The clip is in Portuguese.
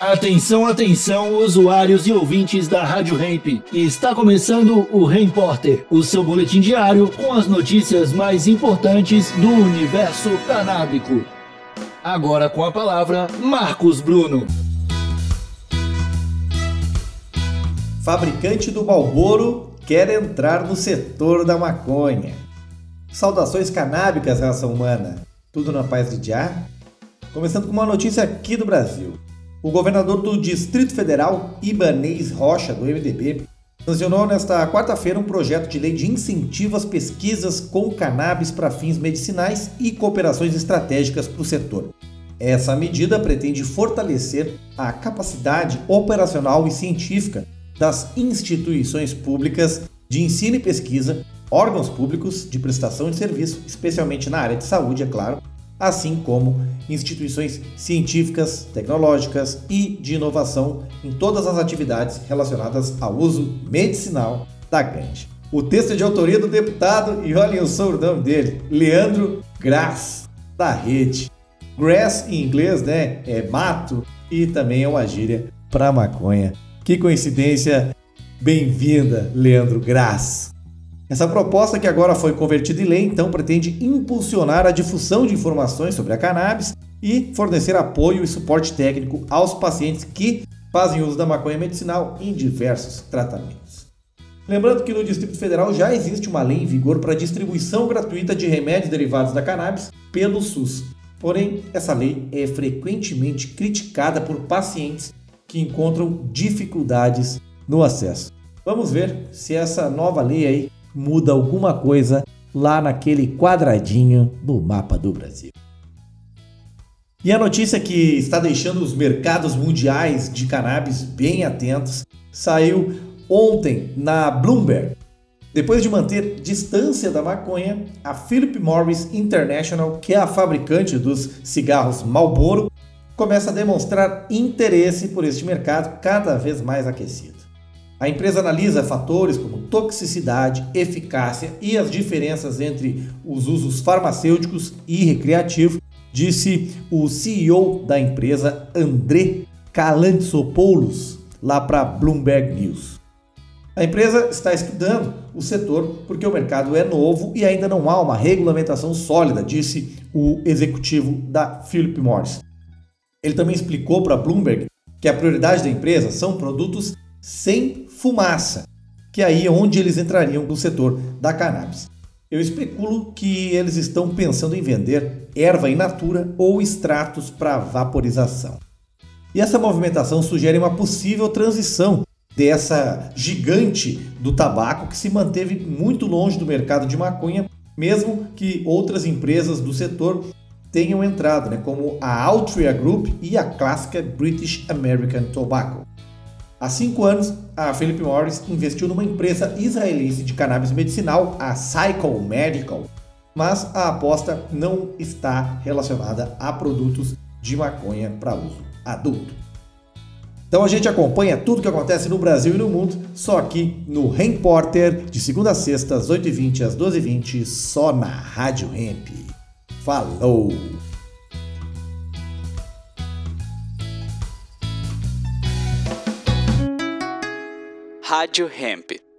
Atenção, atenção, usuários e ouvintes da Rádio Hemp. Está começando o Repórter, o seu boletim diário com as notícias mais importantes do universo canábico. Agora com a palavra, Marcos Bruno. Fabricante do Malboro quer entrar no setor da maconha. Saudações canábicas, raça humana. Tudo na paz de Já? Começando com uma notícia aqui do Brasil. O governador do Distrito Federal, Ibanês Rocha, do MDB, sancionou nesta quarta-feira um projeto de lei de incentivo às pesquisas com cannabis para fins medicinais e cooperações estratégicas para o setor. Essa medida pretende fortalecer a capacidade operacional e científica das instituições públicas de ensino e pesquisa, órgãos públicos de prestação de serviço, especialmente na área de saúde, é claro, assim como instituições científicas, tecnológicas e de inovação em todas as atividades relacionadas ao uso medicinal da ganja. O texto é de autoria do deputado, e olhem o sobrenome dele, Leandro Grass, da rede. Grass em inglês, né, é mato e também é uma gíria para maconha. Que coincidência! Bem-vinda, Leandro Grass. Essa proposta, que agora foi convertida em lei, então pretende impulsionar a difusão de informações sobre a cannabis e fornecer apoio e suporte técnico aos pacientes que fazem uso da maconha medicinal em diversos tratamentos. Lembrando que no Distrito Federal já existe uma lei em vigor para distribuição gratuita de remédios derivados da cannabis pelo SUS. Porém, essa lei é frequentemente criticada por pacientes que encontram dificuldades no acesso. Vamos ver se essa nova lei aí muda alguma coisa lá naquele quadradinho do mapa do Brasil. E a notícia que está deixando os mercados mundiais de cannabis bem atentos saiu ontem na Bloomberg. Depois de manter distância da maconha, a Philip Morris International, que é a fabricante dos cigarros Marlboro, começa a demonstrar interesse por este mercado cada vez mais aquecido. A empresa analisa fatores como toxicidade, eficácia e as diferenças entre os usos farmacêuticos e recreativos, disse o CEO da empresa André Calantzopoulos lá para Bloomberg News. A empresa está estudando o setor porque o mercado é novo e ainda não há uma regulamentação sólida, disse o executivo da Philip Morris. Ele também explicou para Bloomberg que a prioridade da empresa são produtos sem fumaça, que aí é onde eles entrariam no setor da cannabis. Eu especulo que eles estão pensando em vender erva in natura ou extratos para vaporização. E essa movimentação sugere uma possível transição dessa gigante do tabaco que se manteve muito longe do mercado de maconha, mesmo que outras empresas do setor tenham entrado, né, como a Altria Group e a clássica British American Tobacco. Há cinco anos, a Philip Morris investiu numa empresa israelense de cannabis medicinal, a Cycle Medical, mas a aposta não está relacionada a produtos de maconha para uso adulto. Então a gente acompanha tudo que acontece no Brasil e no mundo, só aqui no Repórter, de segunda a sexta, às 8h20 às 12h20, só na Rádio Hemp. Falou! Rádio Hemp.